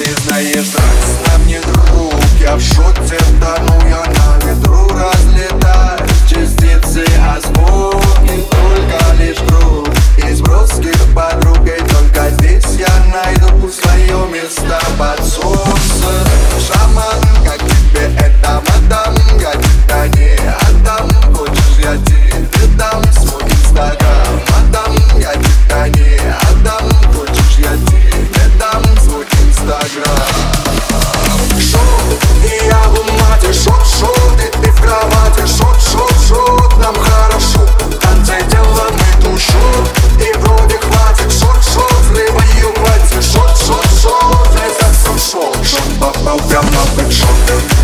Ты заезжать на мне друг, Я в шоке тону, я на ветру разлетаюсь Частицы, а звуки только лишь круг Из броских подруг И только здесь я найду свое место. About them I've